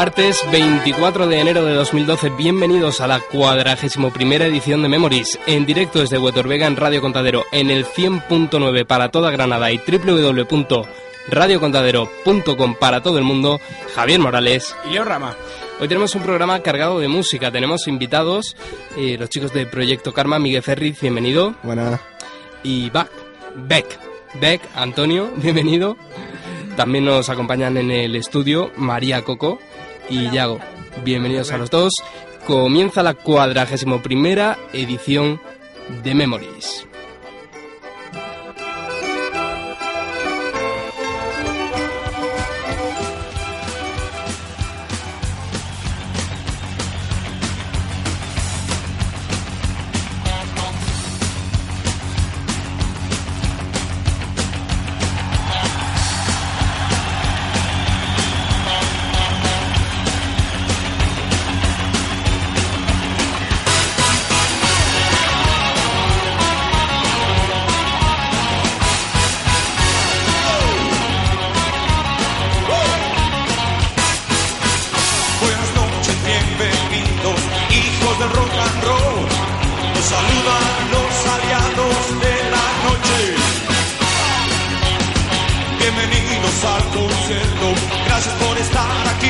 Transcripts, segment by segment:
Martes 24 de enero de 2012, bienvenidos a la cuadragésimo primera edición de Memories, en directo desde Huetorvega en Radio Contadero, en el 100.9 para toda Granada y www.radiocontadero.com para todo el mundo, Javier Morales y Leo Rama. Hoy tenemos un programa cargado de música, tenemos invitados, eh, los chicos de Proyecto Karma, Miguel Ferriz, bienvenido. Buenas. Y Beck, Beck, Beck, Antonio, bienvenido. También nos acompañan en el estudio María Coco y Yago. Bienvenidos a los dos. Comienza la cuadragésimo primera edición de Memories. Estar aquí.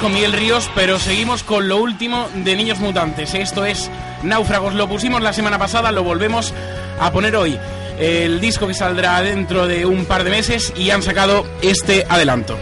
Con Miguel Ríos, pero seguimos con lo último de Niños Mutantes. Esto es Náufragos. Lo pusimos la semana pasada, lo volvemos a poner hoy. El disco que saldrá dentro de un par de meses y han sacado este adelanto.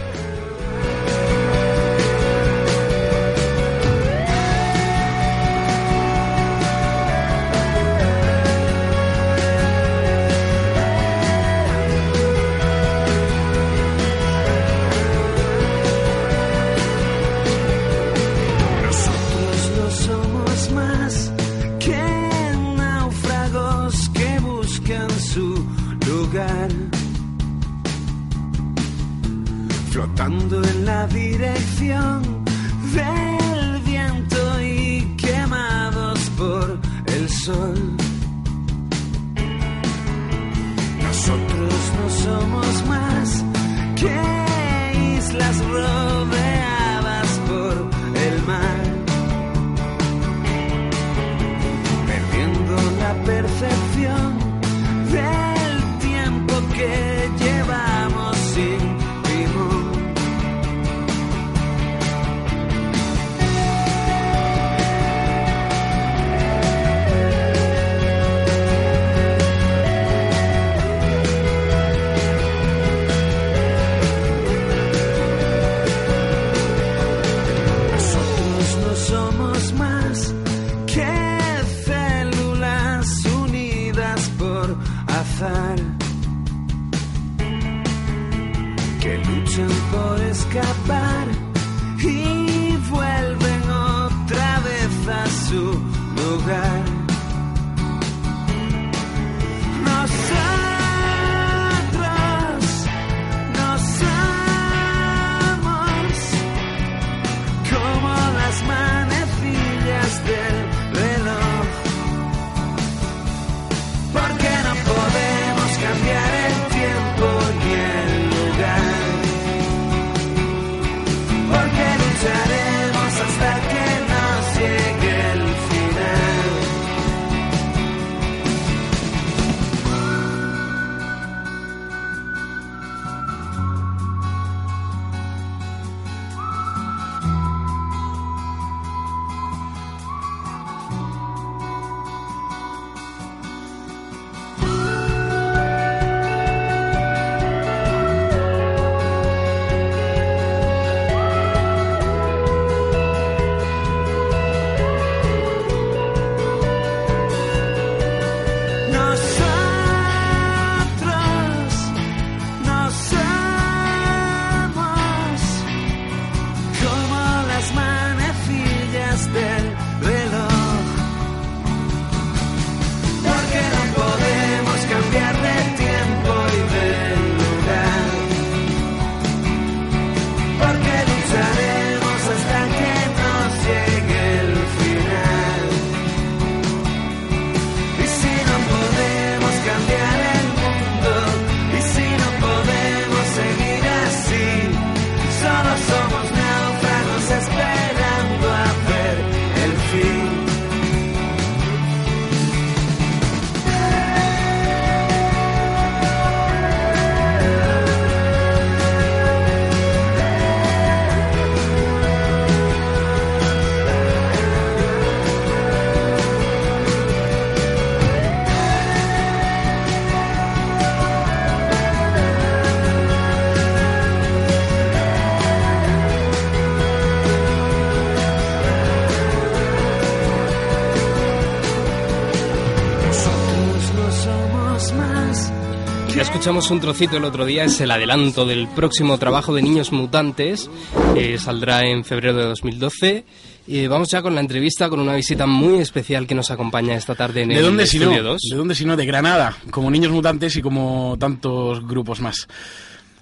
Escuchamos un trocito el otro día, es el adelanto del próximo trabajo de Niños Mutantes, que saldrá en febrero de 2012. Y vamos ya con la entrevista, con una visita muy especial que nos acompaña esta tarde en ¿De el dónde si no? Estudio 2. ¿De dónde si no? De Granada, como Niños Mutantes y como tantos grupos más.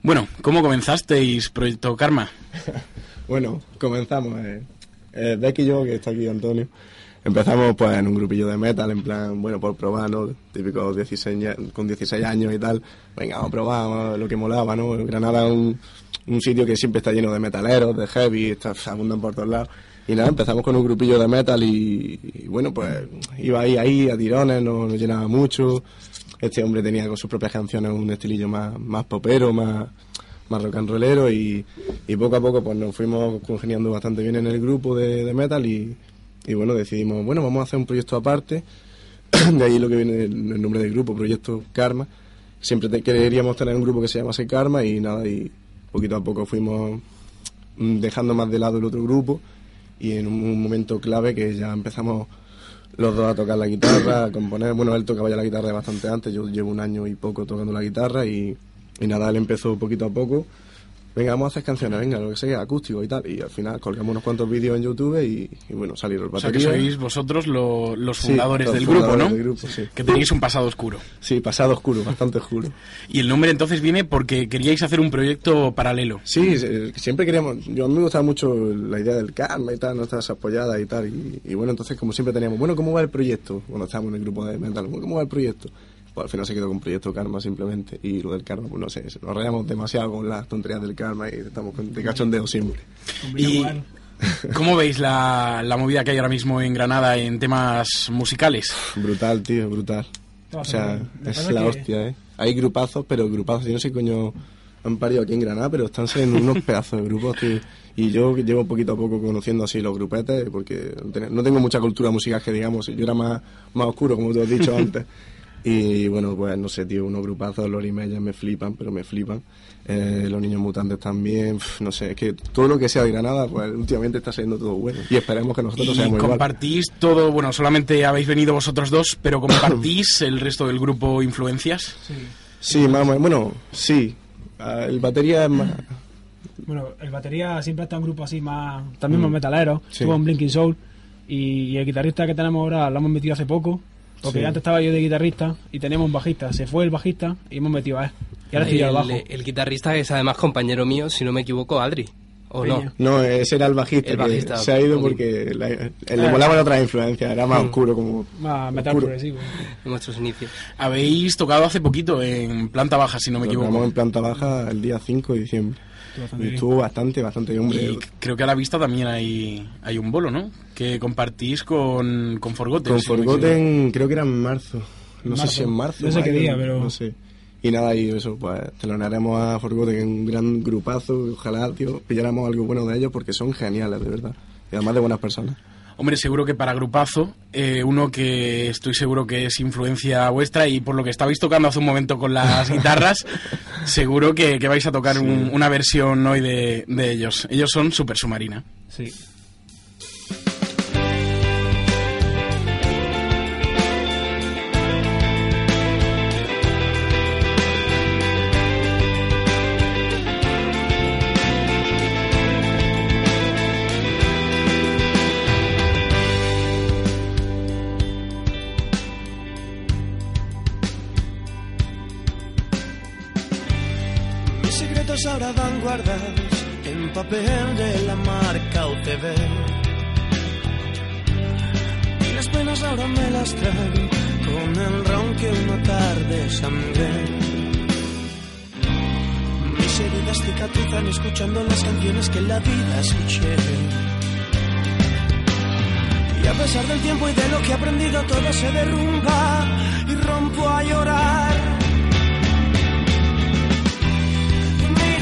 Bueno, ¿cómo comenzasteis Proyecto Karma? Bueno, comenzamos. Eh. Eh, Becky y yo, que está aquí Antonio, empezamos pues en un grupillo de metal, en plan, bueno, por probar, ¿no? Típico 16, ya- con 16 años y tal. Venga, vamos a probar lo que molaba, ¿no? Granada es un, un sitio que siempre está lleno de metaleros, de heavy, está, abundan por todos lados. Y nada, empezamos con un grupillo de metal y, bueno, pues iba ahí, ahí, a tirones, nos, nos llenaba mucho. Este hombre tenía con sus propias canciones un estilillo más, más popero, más, más rock and rollero y, y poco a poco pues nos fuimos congeniando bastante bien en el grupo de, de metal y, y bueno, decidimos, bueno, vamos a hacer un proyecto aparte, de ahí lo que viene el, nombre del grupo, Proyecto Karma. Siempre queríamos tener un grupo que se llamase Karma y nada, y poquito a poco fuimos mm, dejando más de lado el otro grupo y en un, un momento clave que ya empezamos los dos a tocar la guitarra, a componer. Bueno, él tocaba ya la guitarra bastante antes, yo llevo un año y poco tocando la guitarra y, y nada, él empezó poquito a poco. Venga, vamos a hacer canciones, venga, lo que sea, acústico y tal. Y al final colgamos unos cuantos vídeos en YouTube y, y bueno, salieron O sea que baterías. sois vosotros lo- los Sí, fundadores los del grupo, fundadores ¿no? del grupo, sí. Que tenéis un pasado oscuro. Sí, pasado oscuro, bastante oscuro. Y el nombre entonces viene porque queríais hacer un proyecto paralelo. Sí, se- siempre queríamos. Yo a mí me gustaba mucho la idea del karma y tal, nuestras apoyadas y tal. Y, y bueno, entonces, como siempre teníamos, bueno, ¿cómo va el proyecto? Cuando estábamos en el grupo de mental, bueno, ¿cómo va el proyecto? Pues al final se quedó con Proyecto Karma simplemente. Y lo del karma, pues no sé, nos rayamos demasiado con las tonterías del karma y estamos con- de cachondeo siempre. ¿Y cómo veis la, la movida que hay ahora mismo en Granada en temas musicales? Brutal, tío, brutal. O sea, es la que- hostia, ¿eh? Hay grupazos, pero grupazos. Yo no sé qué coño han parido aquí en Granada, pero están saliendo unos pedazos de grupos, tío. Y yo llevo poquito a poco conociendo así los grupetes, porque no tengo mucha cultura musical que digamos. Yo era más, más oscuro, como tú has dicho antes. Y bueno, pues no sé, tío, unos grupazos, los Meyers me flipan, pero me flipan. Eh, los niños mutantes también, pf, no sé, es que todo lo que sea de Granada, pues últimamente está saliendo todo bueno. Y esperemos que nosotros Y seamos igual. compartís todo, bueno, solamente habéis venido vosotros dos, pero compartís el resto del grupo influencias. Sí, más o menos. Bueno, sí. Ah, El batería es más. Bueno, el batería siempre está en un grupo así más, también más metalero, Mm. Sí. estuvo en Blinking Soul y, y el guitarrista que tenemos ahora lo hemos metido hace poco, porque Sí. antes estaba yo de guitarrista y teníamos un bajista, se fue el bajista y hemos metido a él. Y ahora estoy yo al bajo. el, el guitarrista es además compañero mío, si no me equivoco, Adri. ¿O Peña. no? No, ese era el bajista, El bajista, que se ha ido porque la- le molaban otras influencias, era más Mm. oscuro como... Más metal oscuro. progresivo. En nuestros inicios. Habéis tocado hace poquito en planta baja, si no me Tocamos equivoco. en planta baja el día 5 de diciembre. Estuvo bastante Y bien. estuvo bastante, bastante bien, hombre. Y creo que a la vista también hay, hay un bolo, ¿no? Que compartís con, con Forgotten. Con si. Forgotten creo que era en marzo. No sé si en marzo. No sé qué día, pero- No sé. Y nada, y eso, pues telonaremos a Forgotten en un gran grupazo. Ojalá, tío, pilláramos algo bueno de ellos porque son geniales, de verdad. Y además de buenas personas. Hombre, seguro que para grupazo, eh, uno que estoy seguro que es influencia vuestra y por lo que estabais tocando hace un momento con las guitarras, seguro que, que vais a tocar un- una versión hoy de, de ellos. Ellos son Super Submarina. Sí. Guardados en papel de la marca UTV. Y las penas ahora me las traen con el ron que una tarde sangré. Mis heridas cicatrizan escuchando las canciones que la vida escuché. Y a pesar del tiempo y de lo que he aprendido, todo se derrumba y rompo a llorar.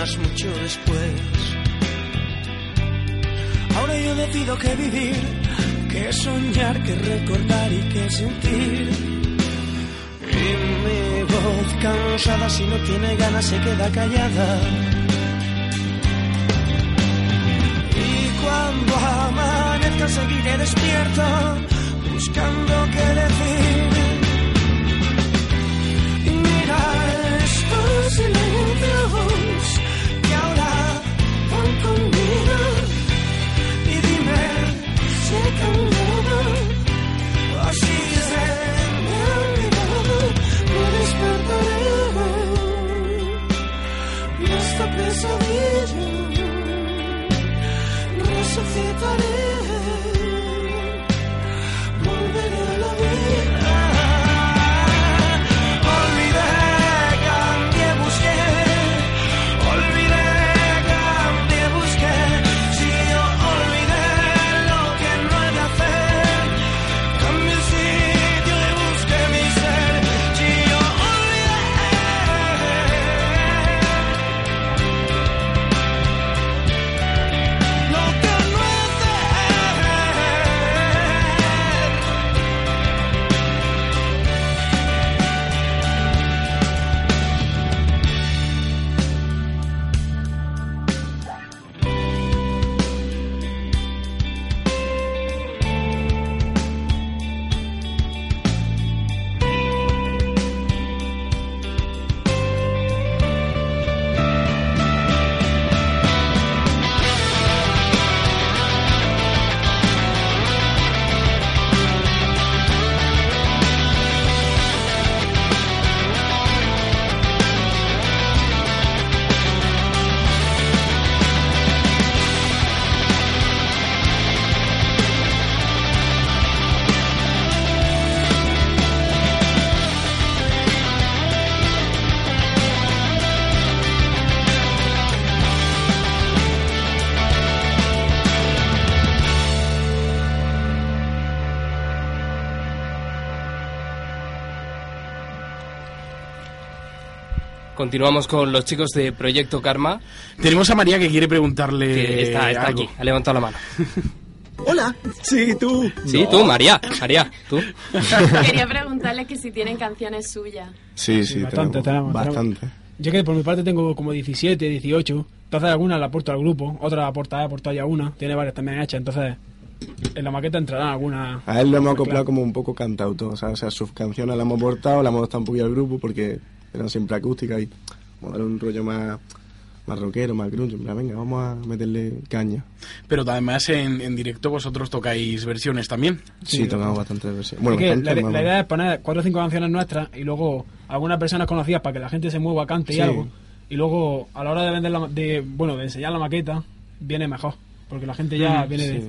mucho después. Ahora yo decido que vivir, que soñar, que recordar y que sentir. Y mi voz cansada, si no tiene ganas, se queda callada. Y cuando amanezca, seguiré despierta, buscando qué decir. Si Continuamos con los chicos de Proyecto Karma, Tenemos a María que quiere preguntarle. que está, está algo. aquí, ha levantado la mano. Hola, sí, tú. Sí, tú, María, María, tú. Quería preguntarle que si tienen canciones suyas. Sí, sí, bastante, tenemos, tenemos, bastante. Yo que por mi parte tengo como 17, 18. Entonces algunas la aporto al grupo, otra la aporta, he aportado ya una. Tiene varias también hechas, entonces en la maqueta entrarán algunas. A él lo hemos acoplado Claro. como un poco cantautor, o sea, o sea, sus canciones las hemos aportado, las hemos dado un poquito al grupo porque eran siempre acústicas y vamos a darle un rollo más, más rockero, más grunge. venga, vamos a meterle caña. Pero además en, en directo vosotros tocáis versiones también. Sí, tocamos bastantes versiones. Bueno, bastantes, la, la idea es poner cuatro o cinco canciones nuestras y luego algunas personas conocidas para que la gente se mueva, cante y Sí. algo. Y luego a la hora de vender la, de bueno de enseñar la maqueta viene mejor porque la gente ya Mm, viene de Sí.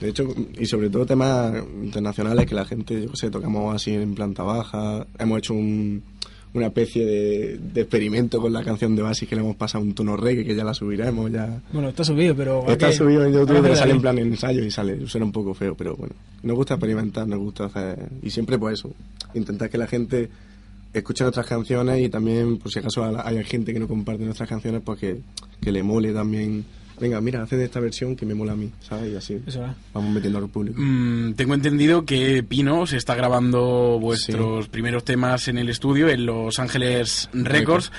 De hecho, y sobre todo temas internacionales que la gente, yo qué sé, tocamos así en planta baja. Hemos hecho un- una especie de, de experimento con la canción de Basis que le hemos pasado un tono reggae que ya la subiremos. ya bueno está subido pero Está que- subido en YouTube, pero sale en plan en ensayo y sale, suena un poco feo, pero bueno. Nos gusta experimentar, nos gusta hacer. Y siempre, pues eso, intentar que la gente escuche nuestras canciones y también, por si acaso hay gente que no comparte nuestras canciones, pues que, que le mole también. Venga, mira, haced esta versión que me mola a mí, ¿sabes? Y así Eso vamos metiendo al público. Mm, tengo entendido que Pino se está grabando vuestros primeros temas en el estudio en Los Ángeles Records.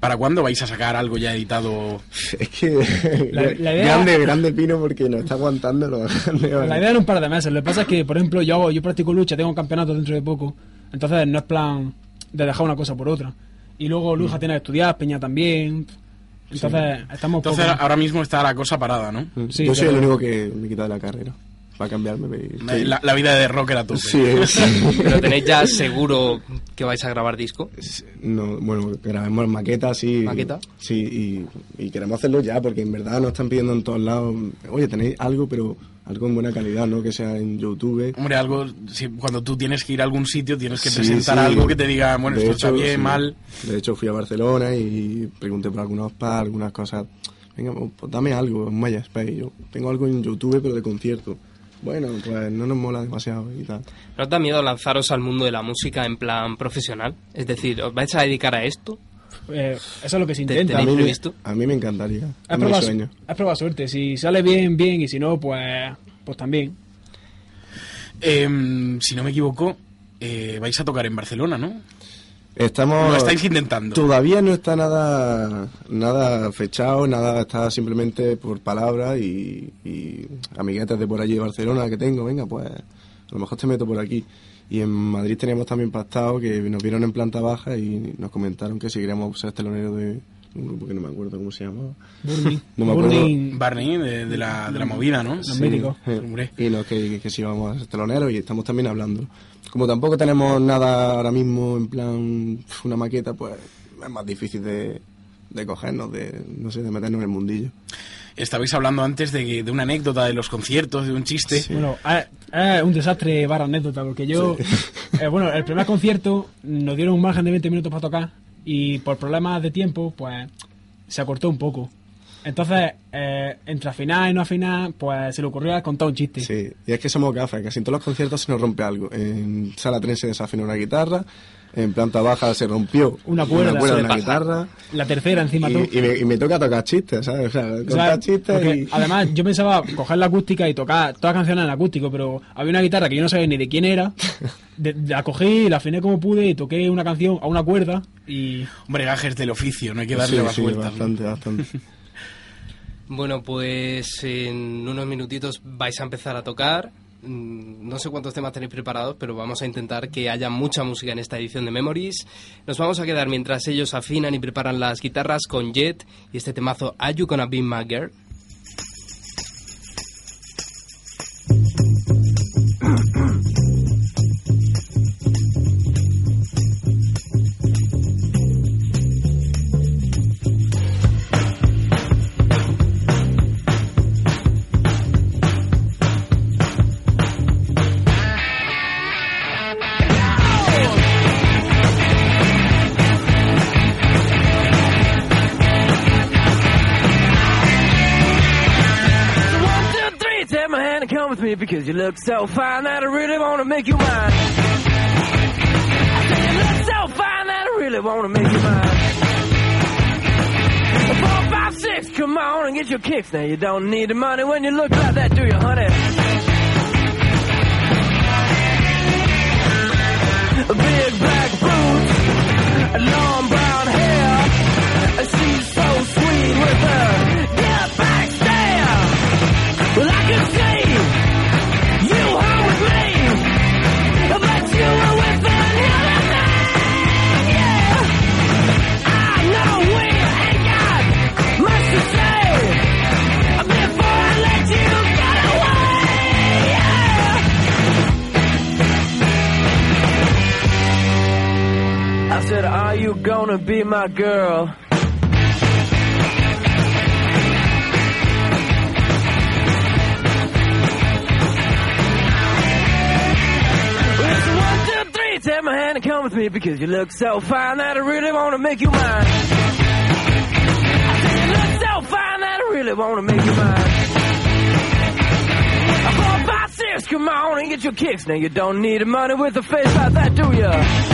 ¿Para cuándo vais a sacar algo ya editado? Es que La- la idea- grande, grande pino porque nos está aguantando lo grande. La idea era un par de meses. Lo que pasa es que, por ejemplo, yo hago, yo practico lucha, tengo un campeonato dentro de poco. Entonces no es plan de dejar una cosa por otra. Y luego Luja tiene que estudiar, Peña también. Entonces estamos Entonces poco- ahora mismo está la cosa parada, ¿no? Sí, Yo soy pero- el único que me quita de la carrera. Para cambiarme. estoy- La, la vida de rocker a tope. Sí, es- Pero tenéis ya seguro que vais a grabar disco. No, bueno, grabemos maquetas, sí. ¿Maqueta? Sí, y, y queremos hacerlo ya, porque en verdad nos están pidiendo en todos lados, oye, tenéis algo, pero algo en buena calidad, ¿no? Que sea en YouTube. Hombre, algo, si- cuando tú tienes que ir a algún sitio, tienes que Sí, presentar sí. algo que te diga, bueno, De esto está hecho, bien, sí. mal. De hecho, fui a Barcelona y pregunté por algunos pars, algunas cosas. Venga, pues dame algo en MySpace. Y Yo tengo algo en YouTube, pero de concierto. Bueno, pues no nos mola demasiado y tal. ¿No os da miedo lanzaros al mundo de la música en plan profesional? Es decir, ¿os vais a dedicar a esto? Eh, eso es lo que se ¿Te- intenta. A mí, me, previsto? a mí me encantaría. Es Es mi probar, sueño. es probar suerte. Si sale bien, bien. Y si no, pues, pues también. Em, si no me equivoco, eh, vais a tocar en Barcelona, ¿no? Estamos... Lo estáis intentando. Todavía no está nada nada fechado, nada está simplemente por palabras y, y amiguetes de por allí de Barcelona que tengo, venga, pues a lo mejor te meto por aquí. Y en Madrid teníamos también pactado que nos vieron en planta baja y nos comentaron que si queríamos ser teloneros de un grupo que no me acuerdo cómo se llamaba. Burning. No me acuerdo. Burning. Barney, de, de la, de la movida, ¿no? Los. Eh, Hombre. Y no, que, que, que si íbamos a ser teloneros y estamos también hablando. Como tampoco tenemos nada ahora mismo en plan una maqueta, pues es más difícil de, de cogernos, de, no sé, de meternos en el mundillo. Estabais hablando antes de, de una anécdota de los conciertos, de un chiste. Bueno, es, es un desastre barra anécdota, porque yo, eh, bueno, el primer concierto nos dieron un margen de 20 minutos para tocar y por problemas de tiempo, pues se acortó un poco. Entonces, eh, entre afinar y no afinar, pues se le ocurrió contar un chiste. Sí, y es que somos gafas, casi en todos los conciertos se nos rompe algo. En sala 3 se desafinó una guitarra, en planta baja se rompió Una cuerda, una, una guitarra. La tercera encima todo. Y, y me, y me toca tocar chistes, ¿sabes? O sea, O sea, contar chistes porque y... Además, yo pensaba coger la acústica y tocar todas las canciones en acústico, pero había una guitarra que yo no sabía ni de quién era. De- la cogí, la afiné como pude y toqué una canción a una cuerda y Hombre, gajes del oficio, no hay que darle Sí, más sí, vueltas. ¿no? bastante, bastante. Bueno, pues en unos minutitos vais a empezar a tocar. Mm, No sé cuántos temas tenéis preparados, pero vamos a intentar que haya mucha música en esta edición de Memories. Nos vamos a quedar mientras ellos afinan y preparan las guitarras con Jet y este temazo Are You Gonna Be My Girl? You look so fine that I really want to make you mine. I say you look so fine that I really want to make you mine. Four, five, six, come on and get your kicks. Now you don't need the money when you look like that, do you, honey? You gonna be my girl? Take my hand and come with me because you look so fine that I really want to make you mine. I say you look so fine that I really want to make you mine. Four, five, six, come on and get your kicks. Now you don't need money with a face like that, do ya?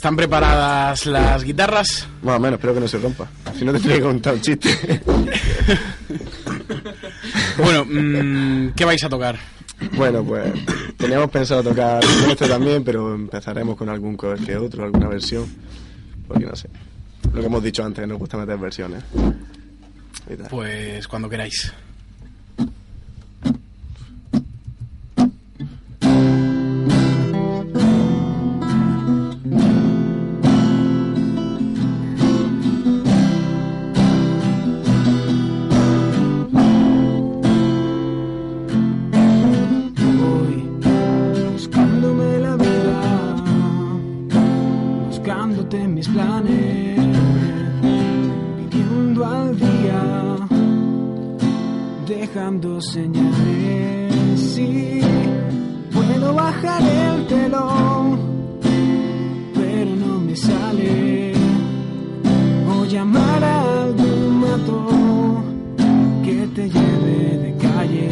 ¿Están preparadas las guitarras? Más o menos, espero que no se rompa. Si no, te tendría que contar un chiste. Bueno, mm, ¿qué vais a tocar? bueno, pues teníamos pensado tocar este también, pero empezaremos con algún cover que otro, alguna versión. Porque no sé. Lo que hemos dicho antes, nos gusta meter versiones. Pues cuando queráis. Dejando señales. Sí, puedo bajar el telón, pero no me sale. O llamar a algún matón que te lleve de calle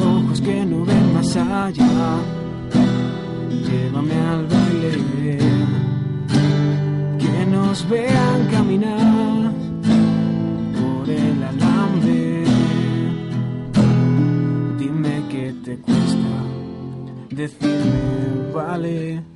ojos que no ven más allá. Llévame al baile, que nos vean caminar decirme vale. Voy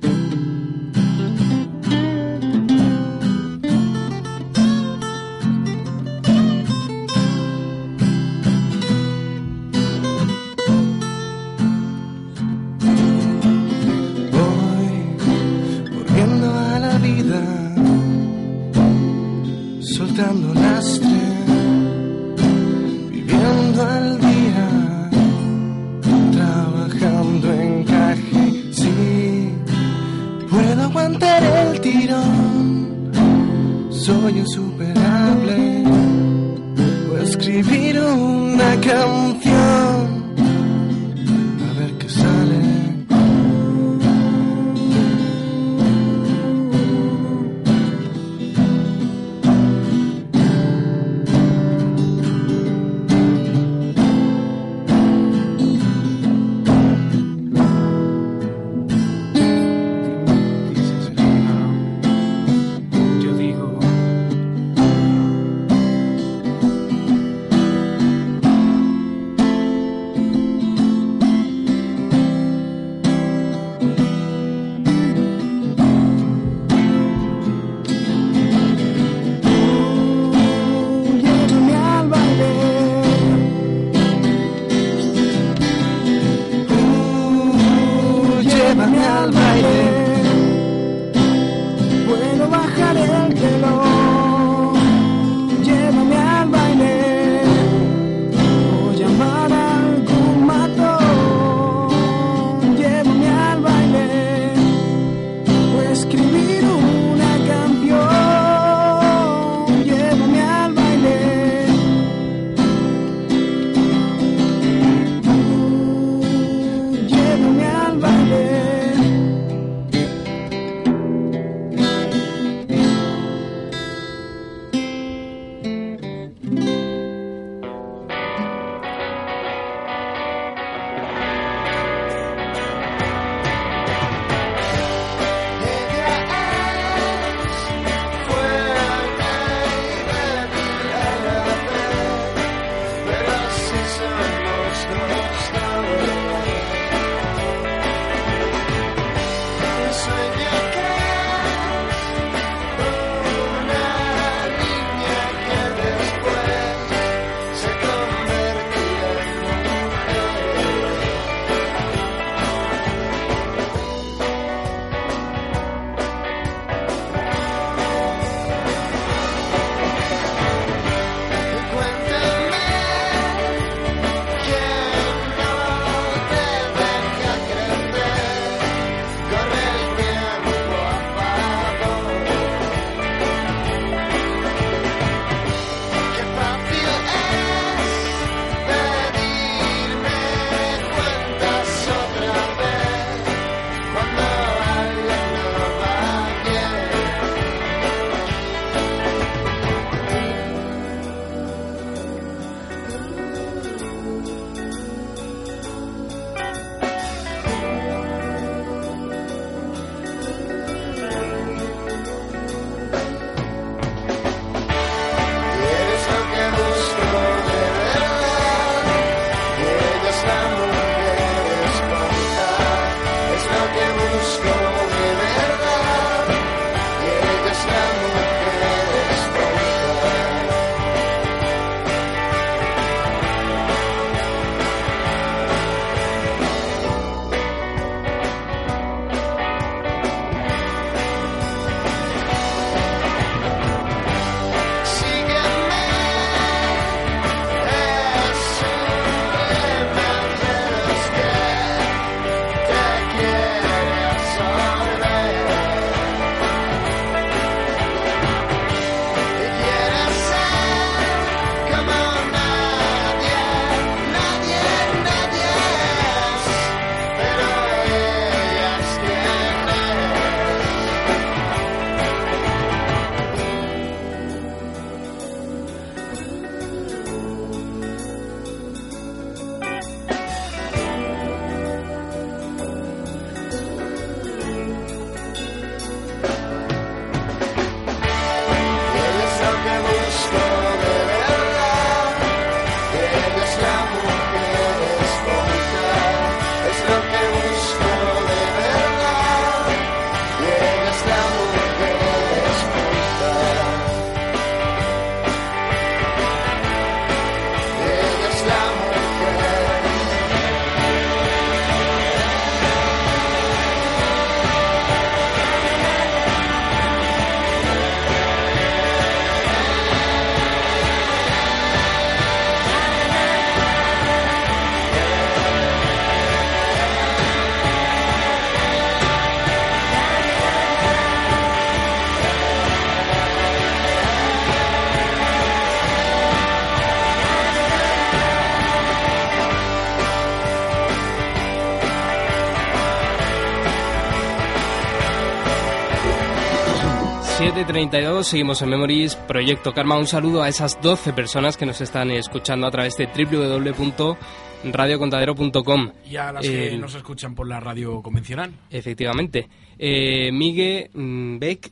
7.32, seguimos en Memories, Proyecto Karma. Un saludo a esas 12 personas que nos están escuchando a través de www.radiocontadero.com. Y a las que Eh, nos escuchan por la radio convencional. Efectivamente. Eh, Miguel, mm, Beck,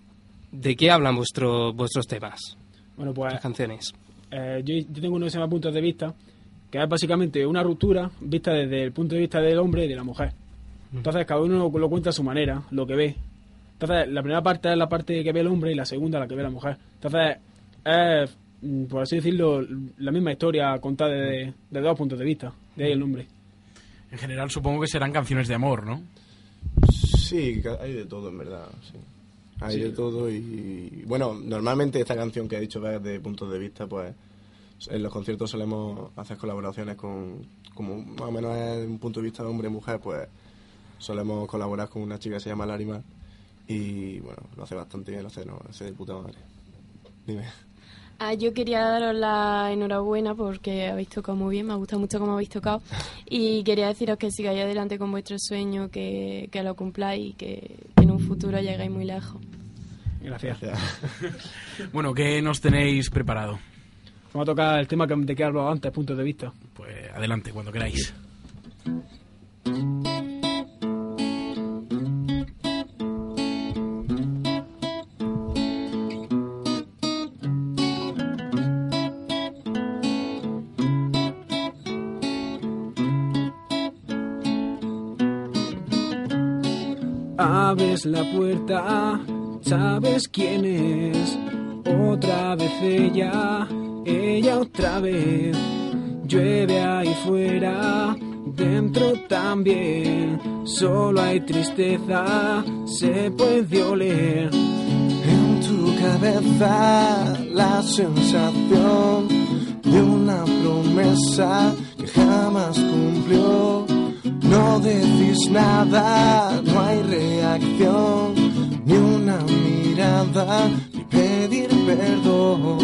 ¿de qué hablan vuestro, vuestros temas? Bueno, pues Las canciones. eh, yo, yo tengo uno que se llama Puntos de Vista, que es básicamente una ruptura vista desde el punto de vista del hombre y de la mujer. Entonces cada uno lo, lo cuenta a su manera, lo que ve. Entonces la primera parte es la parte que ve el hombre y la segunda la que ve la mujer. Entonces es, mm, por así decirlo, la misma historia contada desde, desde dos puntos de vista. De ahí el nombre. En general supongo que serán canciones de amor, ¿no? Sí, hay de todo, en verdad. Sí. Hay de todo y... Bueno, normalmente esta canción que ha dicho Beck de puntos de vista, pues en los conciertos solemos hacer colaboraciones con... Como más o menos es un punto de vista de hombre y mujer, pues solemos colaborar con una chica que se llama Larima y bueno, lo hace bastante bien, lo hace, no, lo hace de puta madre. Dime. Ah, yo quería daros la enhorabuena porque habéis tocado muy bien, me ha gustado mucho cómo habéis tocado y quería deciros que sigáis adelante con vuestro sueño, que, que lo cumpláis y que, que en un futuro llegáis muy lejos. Gracias. Bueno, ¿qué nos tenéis preparado? Vamos a tocar el tema que, de que he hablado antes, puntos de vista. Pues adelante, cuando queráis. La puerta, sabes quién es. Otra vez ella, ella otra vez. Llueve ahí fuera, dentro también. Solo hay tristeza, se puede oler. En tu cabeza la sensación de una promesa que jamás cumplió. No decís nada, no hay reacción, ni una mirada, ni pedir perdón.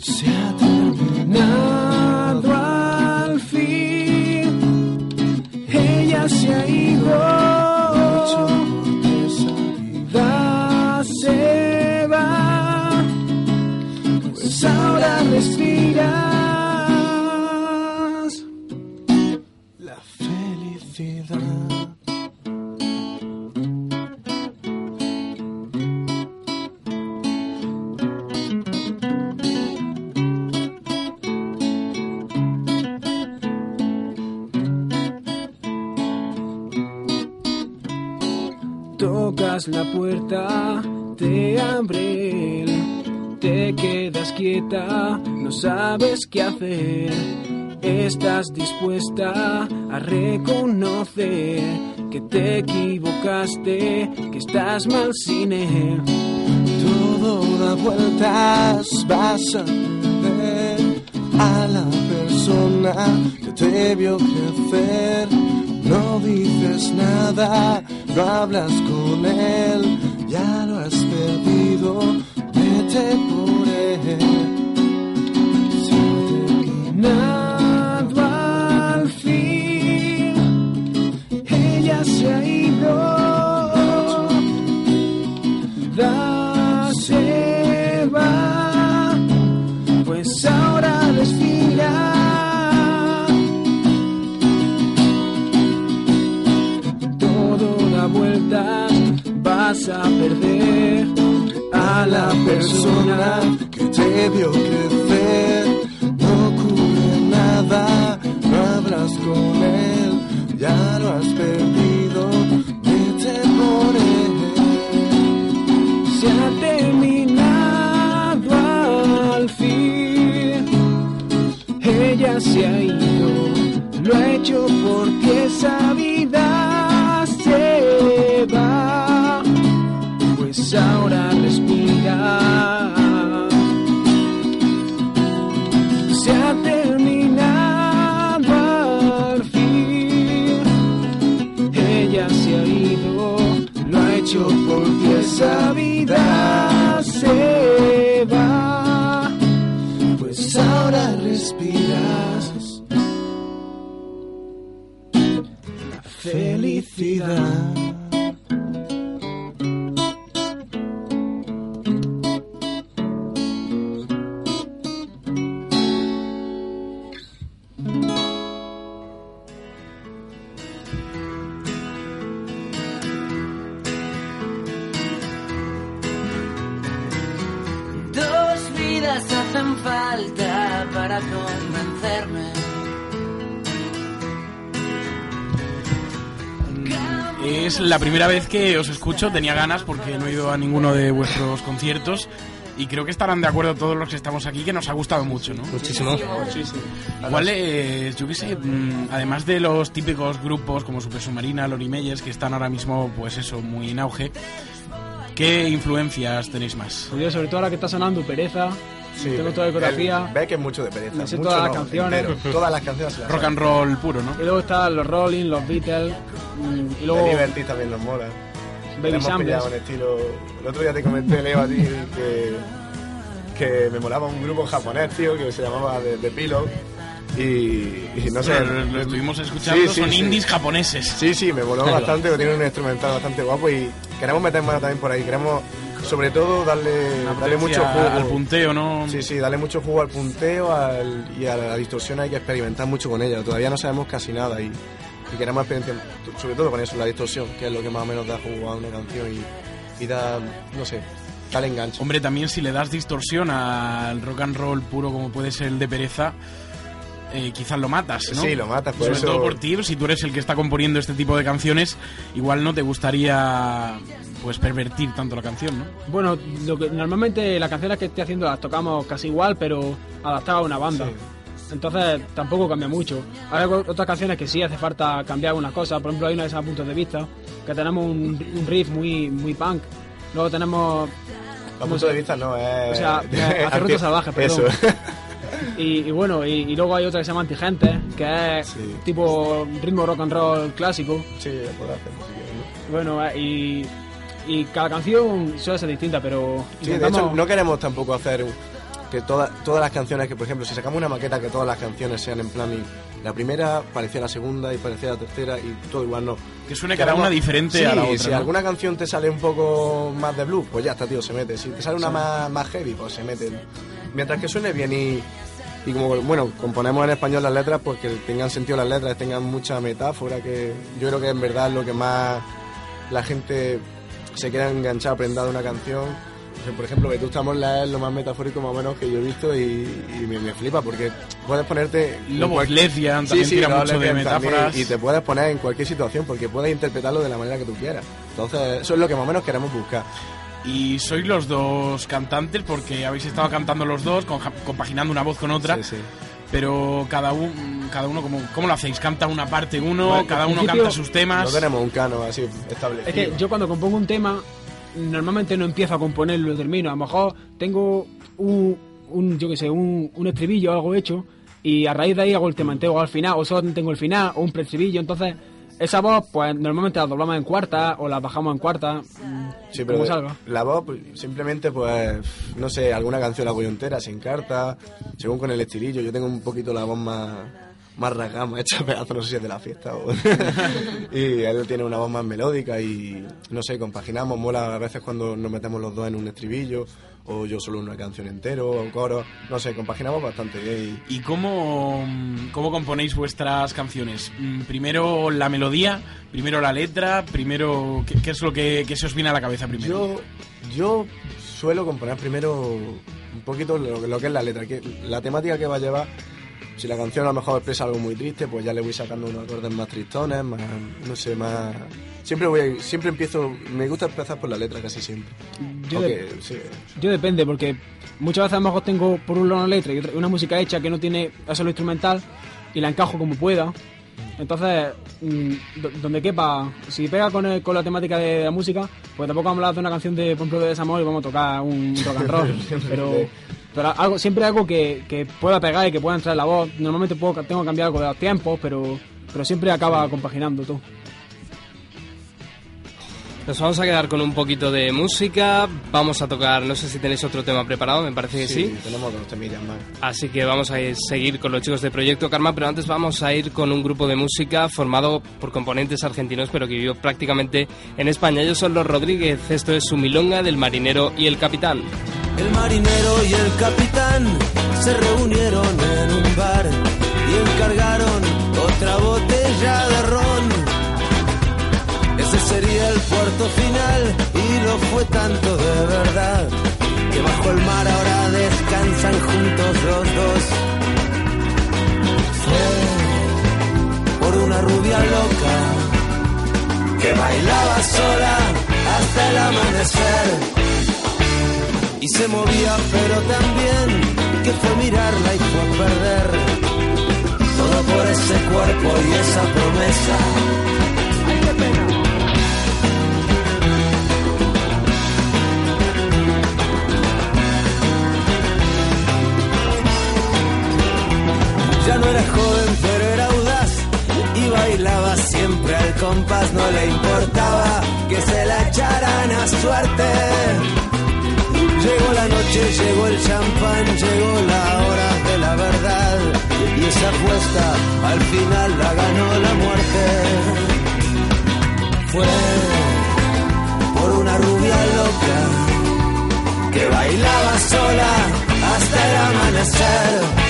Se ha terminado al fin, ella se ha ido. Tocas la puerta, te abre te quedas quieta, no sabes qué hacer. Estás dispuesta a reconocer que te equivocaste, que estás mal sin él. Todo da vueltas, vas a perder a la persona que te vio crecer. No dices nada, no hablas con él, ya lo has perdido, vete por él. La persona que te vio crecer. No ocurre nada, no hablas con él, ya lo has perdido, vete por él. se ha terminado al fin. Ella se ha ido, lo ha hecho porque esa porque esa vida se va. Pues ahora respiras la felicidad. La primera vez que os escucho, tenía ganas porque no he ido a ninguno de vuestros conciertos y creo que estarán de acuerdo todos los que estamos aquí que nos ha gustado mucho, ¿no? Muchísimo. Igual, eh, yo qué sé, mm, además de los típicos grupos como Super Submarina, Lori Meyers, que están ahora mismo, pues eso, muy en auge, ¿qué influencias tenéis más? Pues yo, sobre todo ahora que está sonando Pereza, tengo toda la discografía. Ve que es mucho de pereza. Mucho todas las no, canciones. entero. Todas las canciones las Rock and roll puro, ¿no? Y luego están los Rolling, los Beatles, mm, y luego Liberty también nos mola. Baby Hemos Shambles. pillado un estilo... El otro día te comenté, Leo, a ti, que, que me molaba un grupo japonés, tío, que se llamaba The, The Pillow. Y, y no sé... Lo, lo estuvimos escuchando, Sí, sí, son sí. indies japoneses. Sí, sí, me moló bastante, porque tiene un instrumental bastante guapo y queremos meter mano también por ahí. Queremos, sobre todo, darle, darle mucho jugo. al punteo, ¿no? Sí, sí, darle mucho jugo al punteo al- y a la distorsión hay que experimentar mucho con ella. Todavía no sabemos casi nada y, y queremos experimentar, sobre todo con eso, la distorsión, que es lo que más o menos da jugo a una canción y, y da, no sé, da el enganche. Hombre, también si le das distorsión al rock and roll puro como puede ser el de Pereza, eh, quizás lo matas, ¿no? Sí, lo matas, por Sobre eso- todo por ti, si tú eres el que está componiendo este tipo de canciones, igual no te gustaría pues pervertir tanto la canción, ¿no? Bueno, lo que, normalmente las canciones que estoy haciendo las tocamos casi igual, pero adaptadas a una banda. Entonces tampoco cambia mucho. Hay otras canciones que sí hace falta cambiar algunas cosas. Por ejemplo, hay una de esas puntos de vista que tenemos un, un riff muy, muy punk. Luego tenemos. A punto de vista no, es... O sea, ruta salvaje, perdón. Eso. Y, y bueno, y, y luego hay otra que se llama Antigente, que es tipo ritmo rock and roll clásico. Sí, puedo hacer si quieres, ¿no? Bueno, eh, y, y cada canción suele ser distinta, pero Sí, de intentamos- hecho, no queremos tampoco hacer que toda- todas las canciones, que por ejemplo, si sacamos una maqueta, que todas las canciones sean en plan, y la primera parecía la segunda y parecía la tercera y todo igual no. Que suene cada una diferente Sí, a la otra, si ¿no? alguna canción te sale un poco más de blues, pues ya está, tío, se mete. Si te sale una más, más heavy, pues se mete. Mientras que suene bien y, y como, bueno, componemos en español las letras, pues que tengan sentido las letras, tengan mucha metáfora, que yo creo que en verdad es lo que más la gente se queda enganchada, prendada de una canción. O sea, Por ejemplo, Vetusta Morla es lo más metafórico más o menos que yo he visto y, y me, me flipa porque puedes ponerte... Lobos cual- Lesbian también tira Lobos mucho de también, metáforas. y te puedes poner en cualquier situación porque puedes interpretarlo de la manera que tú quieras. Entonces, eso es lo que más o menos queremos buscar. Y sois los dos cantantes porque habéis estado cantando los dos, compaginando una voz con otra. Sí, sí. Pero cada, un, cada uno, ¿cómo, ¿cómo lo hacéis? ¿Canta una parte uno? Bueno, ¿Cada uno canta sus temas? No tenemos un cano así establecido. Es que yo cuando compongo un tema, normalmente no empiezo a componerlo y lo termino. A lo mejor tengo un, un yo que sé, un, un estribillo o algo hecho y a raíz de ahí hago el tema entero al final, o solo tengo el final o un preestribillo. Entonces, esa voz, pues normalmente la doblamos en cuarta o la bajamos en cuarta. Sí, pero salga. la voz, pues, simplemente, pues, no sé, alguna canción la yo entera, sin carta, según con el estilillo. Yo tengo un poquito la voz más, más rasgada, más hecha pedazo, no sé si es de la fiesta o... y él tiene una voz más melódica y, no sé, compaginamos, mola a veces cuando nos metemos los dos en un estribillo, o yo solo una canción entero, o un coro, no sé, compaginamos bastante bien y... ¿Y cómo, cómo componéis vuestras canciones? Mm, Primero la melodía, primero la letra, primero... ¿Qué, qué es lo que, que se os viene a la cabeza primero? Yo, yo suelo componer primero un poquito lo, lo que es la letra, que la temática que va a llevar. Si la canción a lo mejor expresa algo muy triste, pues ya le voy sacando unos acordes más tristones, más, no sé, más... Siempre voy, siempre empiezo, me gusta empezar por la letra casi siempre. Yo Aunque, de- sí, Yo depende, porque muchas veces a lo mejor tengo por un lado una letra y una música hecha que no tiene solo instrumental y la encajo como pueda. Entonces, mm, do- donde quepa, si pega con, el- con la temática de la música, pues tampoco vamos a hablar de una canción de, por ejemplo, de desamor y vamos a tocar un rock and roll. pero pero algo, siempre algo que, que pueda pegar y que pueda entrar en la voz. Normalmente puedo, tengo que cambiar algo de los tiempos, pero, pero siempre acaba compaginando todo. Nos vamos a quedar con un poquito de música. Vamos a tocar, no sé si tenéis otro tema preparado, me parece que sí. tenemos dos temillas más. Así que vamos a ir- seguir con los chicos de Proyecto Karma, pero antes vamos a ir con un grupo de música formado por componentes argentinos, pero que vivió prácticamente en España. Ellos son los Rodríguez, esto es su milonga del marinero y el capitán. El marinero y el capitán se reunieron en un bar y encargaron otra botella de ron sería el puerto final y lo fue tanto de verdad que bajo el mar ahora descansan juntos los dos. Fue por una rubia loca que bailaba sola hasta el amanecer y se movía, pero también que fue mirarla y fue perder todo por ese cuerpo y esa promesa. Ay, qué pena. Ya no era joven, pero era audaz y bailaba siempre al compás. No le importaba que se la echaran a suerte. Llegó la noche, llegó el champán, llegó la hora de la verdad. Y esa apuesta al final la ganó la muerte. Fue por una rubia loca que bailaba sola hasta el amanecer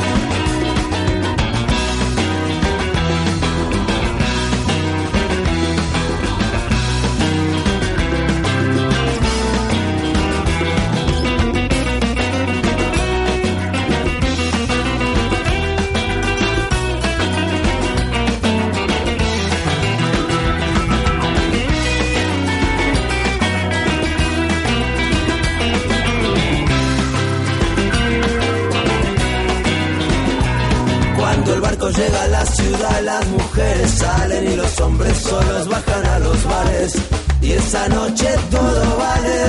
Las mujeres salen y los hombres solos bajan a los bares. Y esa noche todo vale.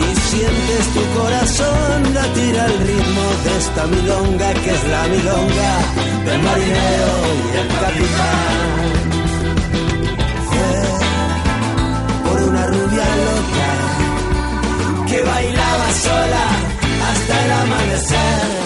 Y sientes tu corazón latir al ritmo de esta milonga que es la milonga del marinero y el capitán. Fue por una rubia loca que bailaba sola hasta el amanecer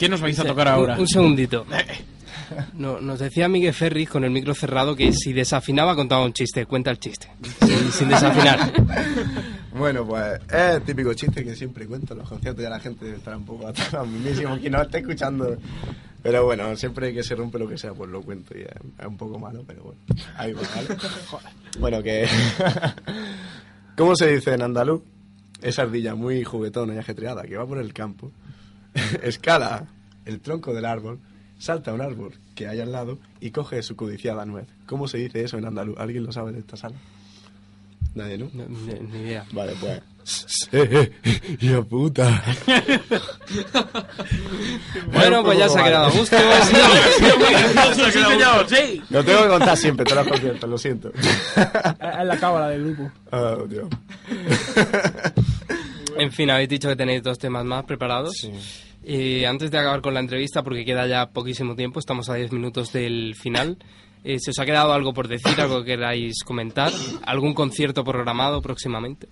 ¿Qué nos vais a tocar ahora? Un, un segundito. No, nos decía Miguel Ferris con el micro cerrado que si desafinaba contaba un chiste. Cuenta el chiste. Sin, sin desafinar. Bueno, pues es el típico chiste que siempre cuento en los conciertos. Ya la gente estará un poco atrás mismísimo que no esté escuchando. Pero bueno, siempre que se rompe lo que sea, pues lo cuento. Y es, es un poco malo, pero bueno. Ahí va, ¿vale? bueno, que. ¿Cómo se dice en andaluz? Esa ardilla muy juguetona y ajetreada que va por el campo, escala el tronco del árbol, salta a un árbol que hay al lado y coge su codiciada nuez. ¿Cómo se dice eso en andaluz? ¿Alguien lo sabe de esta sala? Nadie, ¿no? No, ni, ni idea. Vale, pues. ¡Eh, eh! ¡Hijo puta! Bueno, pues ya se ha quedado a gusto. Sí, señor, sí. Lo tengo que contar siempre, todos los conciertos, lo siento. Es la cábala del grupo. Oh, Dios. En fin, habéis dicho que tenéis dos temas más preparados. Y antes de acabar con la entrevista, porque queda ya poquísimo tiempo, estamos a 10 minutos del final. eh, ¿Se os ha quedado algo por decir, algo que queráis comentar? ¿Algún concierto programado próximamente?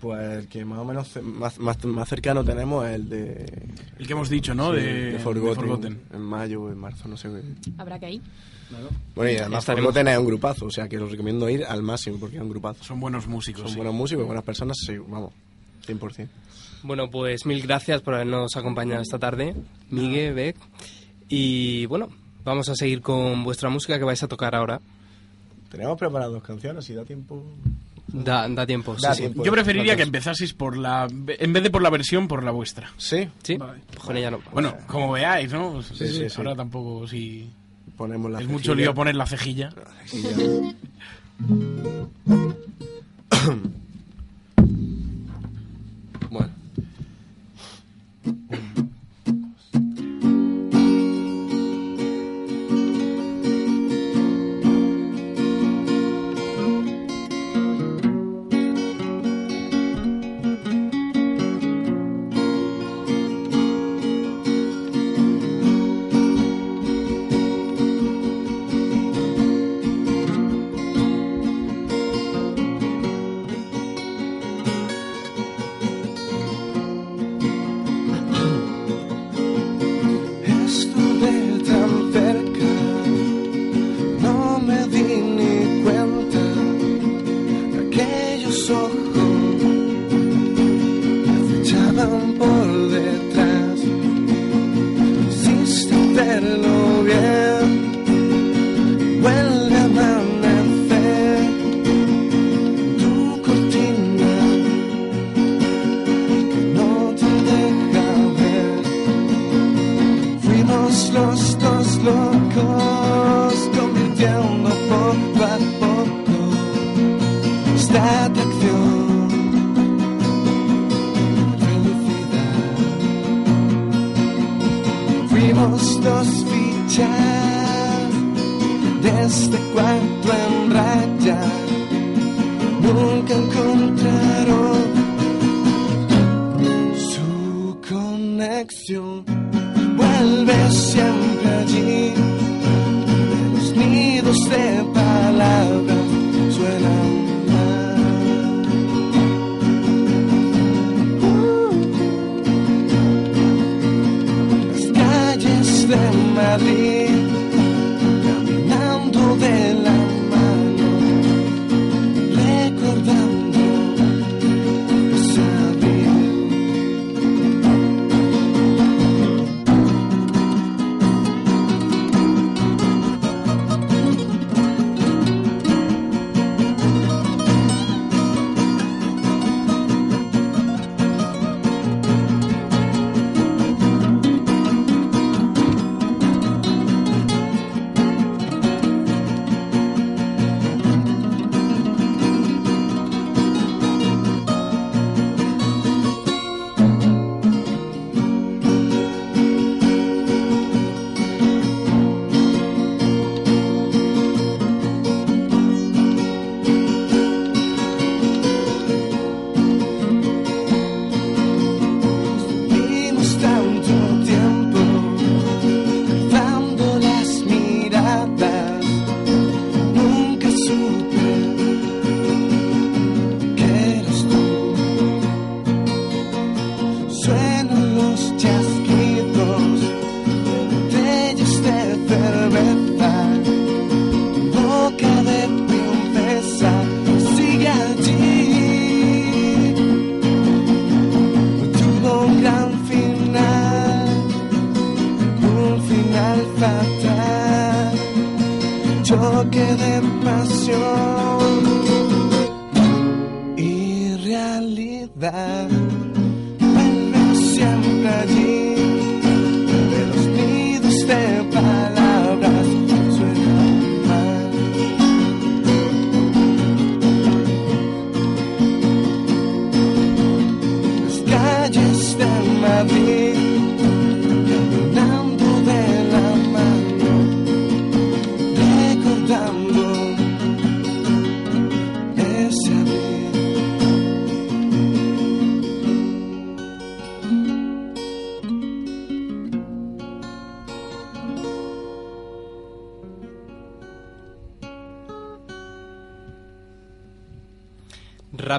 Pues el que más o menos más, más, más cercano tenemos es el de. El que hemos dicho, ¿no? sí, de, Forgotten, de Forgotten. En mayo o en marzo, no sé. Habrá que ir. Bueno, y además Estaremos. Forgotten es un grupazo, o sea que os recomiendo ir al máximo porque es un grupazo. Son buenos músicos. Son sí. buenos músicos, buenas personas, sí, vamos, 100%. Bueno, pues mil gracias por habernos acompañado esta tarde, Miguel, Beck. Y bueno, vamos a seguir con vuestra música que vais a tocar ahora. Tenemos preparadas dos canciones, si da tiempo. Da, da tiempo, sí, Da sí. tiempo. Yo preferiría que empezaseis por la. En vez de por la versión, por la vuestra. Sí, ¿Sí? Pues con ella no. Bueno, como veáis, ¿no? Sí, sí, sí. Ahora tampoco, si. ponemos la Es mucho cejilla. lío poner la cejilla. Y ya. Boom.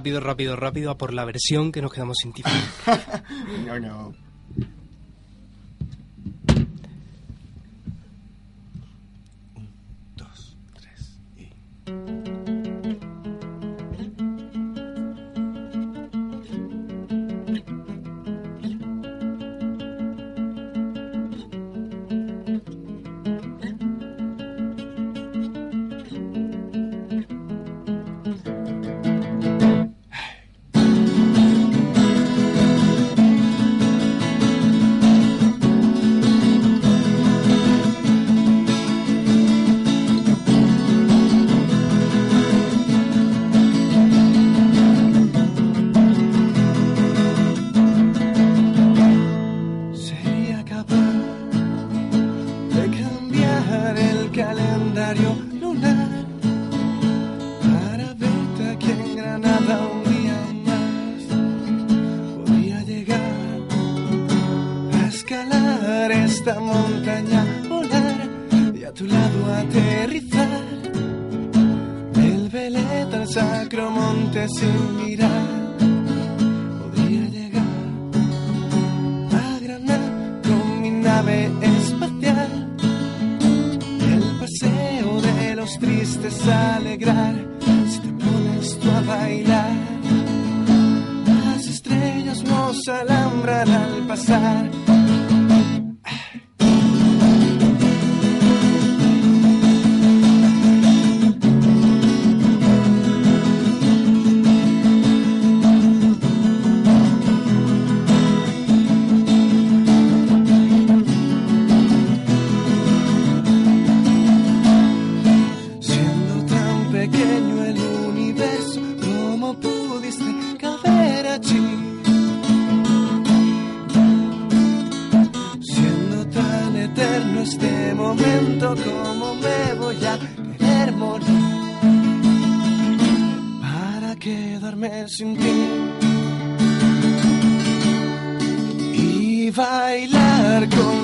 rápido, rápido, rápido a por la versión que nos quedamos sin tiempo.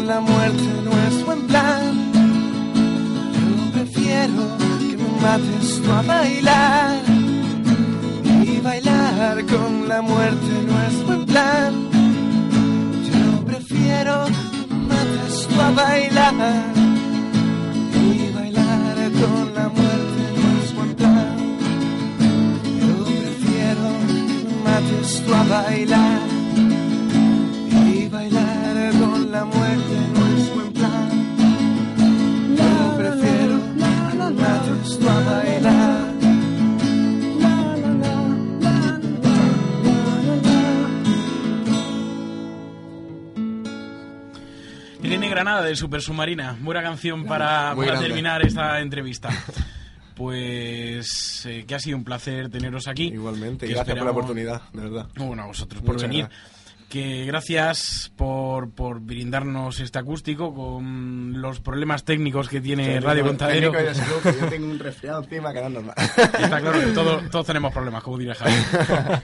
la muerte no es buen plan. Yo prefiero que me mates tú a bailar y bailar con la muerte no es buen plan. Yo prefiero que me mates tú a bailar y bailar con la muerte no es buen plan. Yo prefiero que mates tú a bailar Granada de Super Submarina. Buena canción para, para terminar esta entrevista. Pues eh, que ha sido un placer teneros aquí. Igualmente, Que gracias por la oportunidad, de verdad. Bueno, a vosotros por Muchas venir. gracias. Que gracias por, por brindarnos este acústico con los problemas técnicos que tiene Técnico- Radio Contadero. que yo tengo un resfriado encima que no es normal. Está claro que todo- todos tenemos problemas, como dirá Javi.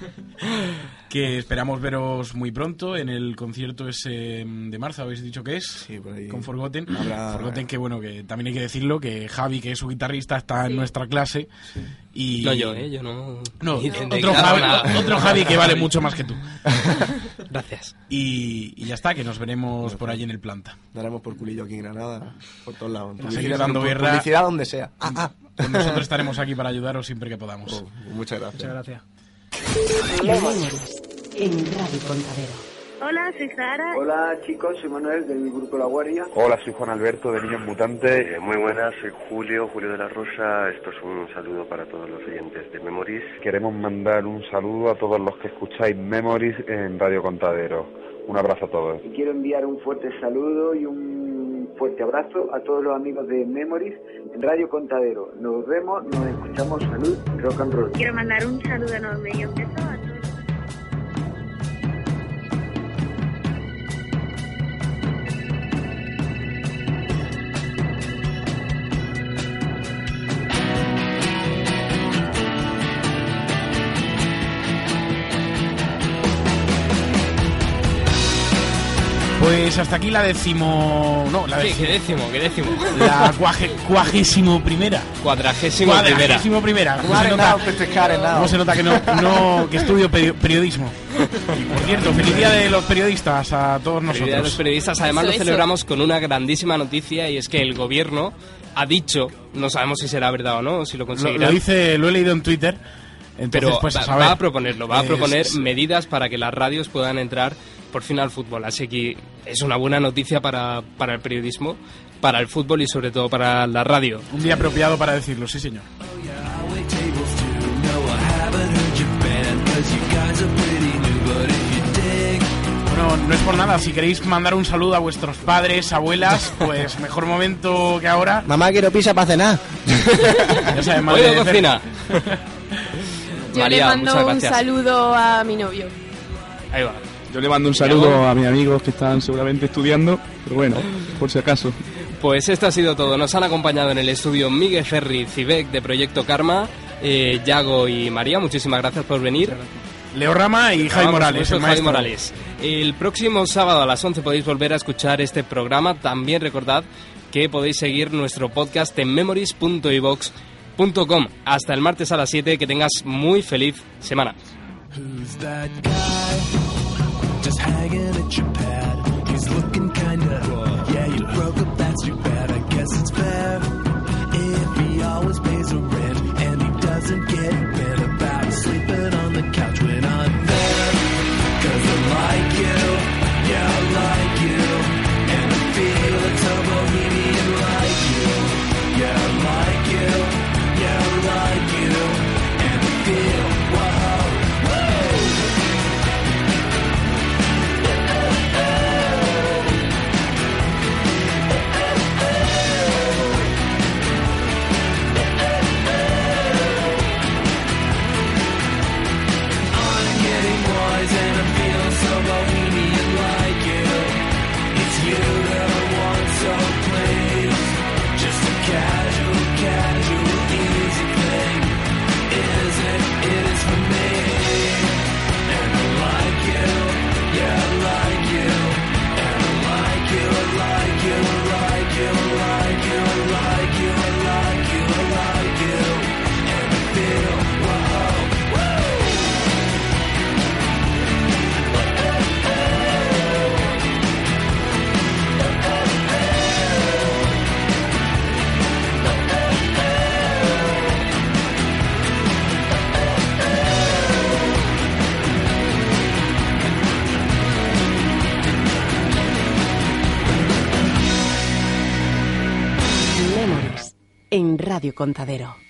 que esperamos veros muy pronto en el concierto ese mm, de marzo, habéis dicho que es, Sí, por ahí. con Forgotten. Habrá- Forgotten que bueno, que también hay que decirlo, que Javi, que es su guitarrista, está en nuestra clase. Y... No yo, ¿eh? Yo no... No, otro, Javi, nada. otro Javi que vale mucho más que tú. Gracias. Y, y ya está, que nos veremos por allí en el planta. Daremos por culillo aquí en Granada, por todos lados. Seguir dando guerra. Publicidad donde sea. Ah, ah. Pues nosotros estaremos aquí para ayudaros siempre que podamos. Oh, muchas gracias. Muchas gracias. En Radio Contadero. Hola, soy Sara. Hola chicos, soy Manuel del grupo La Guardia. Hola, soy Juan Alberto de Niños Mutantes. Eh, muy buenas, soy Julio, Julio de la Rosa. Esto es un saludo para todos los oyentes de Memories. Queremos mandar un saludo a todos los que escucháis Memories en Radio Contadero. Un abrazo a todos. Y quiero enviar un fuerte saludo y un fuerte abrazo a todos los amigos de Memories en Radio Contadero. Nos vemos, nos escuchamos, salud, rock and roll. Quiero mandar un saludo enorme y un beso Pues hasta aquí la décimo... No, la Sí, décimo. que décimo, que décimo. La cuaje- cuagésimo primera. Cuadragésimo primera. Cuadragésimo primera. ¿Cómo se nota, cómo se que no, no que estudio peri- periodismo? Y por cierto, feliz día de los periodistas a todos Felicidades a los nosotros. periodistas. Además, Eso, lo eso. celebramos con una grandísima noticia y es que el gobierno ha dicho, no sabemos si será verdad o no, o si lo Lo, conseguirá. lo dice, lo he leído en Twitter. Entonces, pero pues, a va, saber. va a proponerlo, va a Es- proponer medidas para que las radios puedan entrar por fin al fútbol. Así que es una buena noticia para, para el periodismo, para el fútbol y sobre todo para la radio. Un día apropiado para decirlo, sí señor. Bueno, no es por nada, si queréis mandar un saludo a vuestros padres, abuelas, pues mejor momento que ahora. Mamá, quiero pizza para cenar. Ya sabes, madre cocina. Yo María, le mando muchas un saludo a mi novio. Ahí va. Yo le mando un saludo a mis amigos que están seguramente estudiando, pero bueno, por si acaso. Pues esto ha sido todo. Nos han acompañado en el estudio Miguel Ferri, Cibek de Proyecto Karma, eh, Yago y María. Muchísimas gracias por venir. Leo Rama y por Morales, el maestro. Morales. El próximo sábado a las 11 podéis volver a escuchar este programa. También recordad que podéis seguir nuestro podcast en memories.ivox.com. Hasta el martes a las 7. Que tengas muy feliz semana. en Radio Contadero.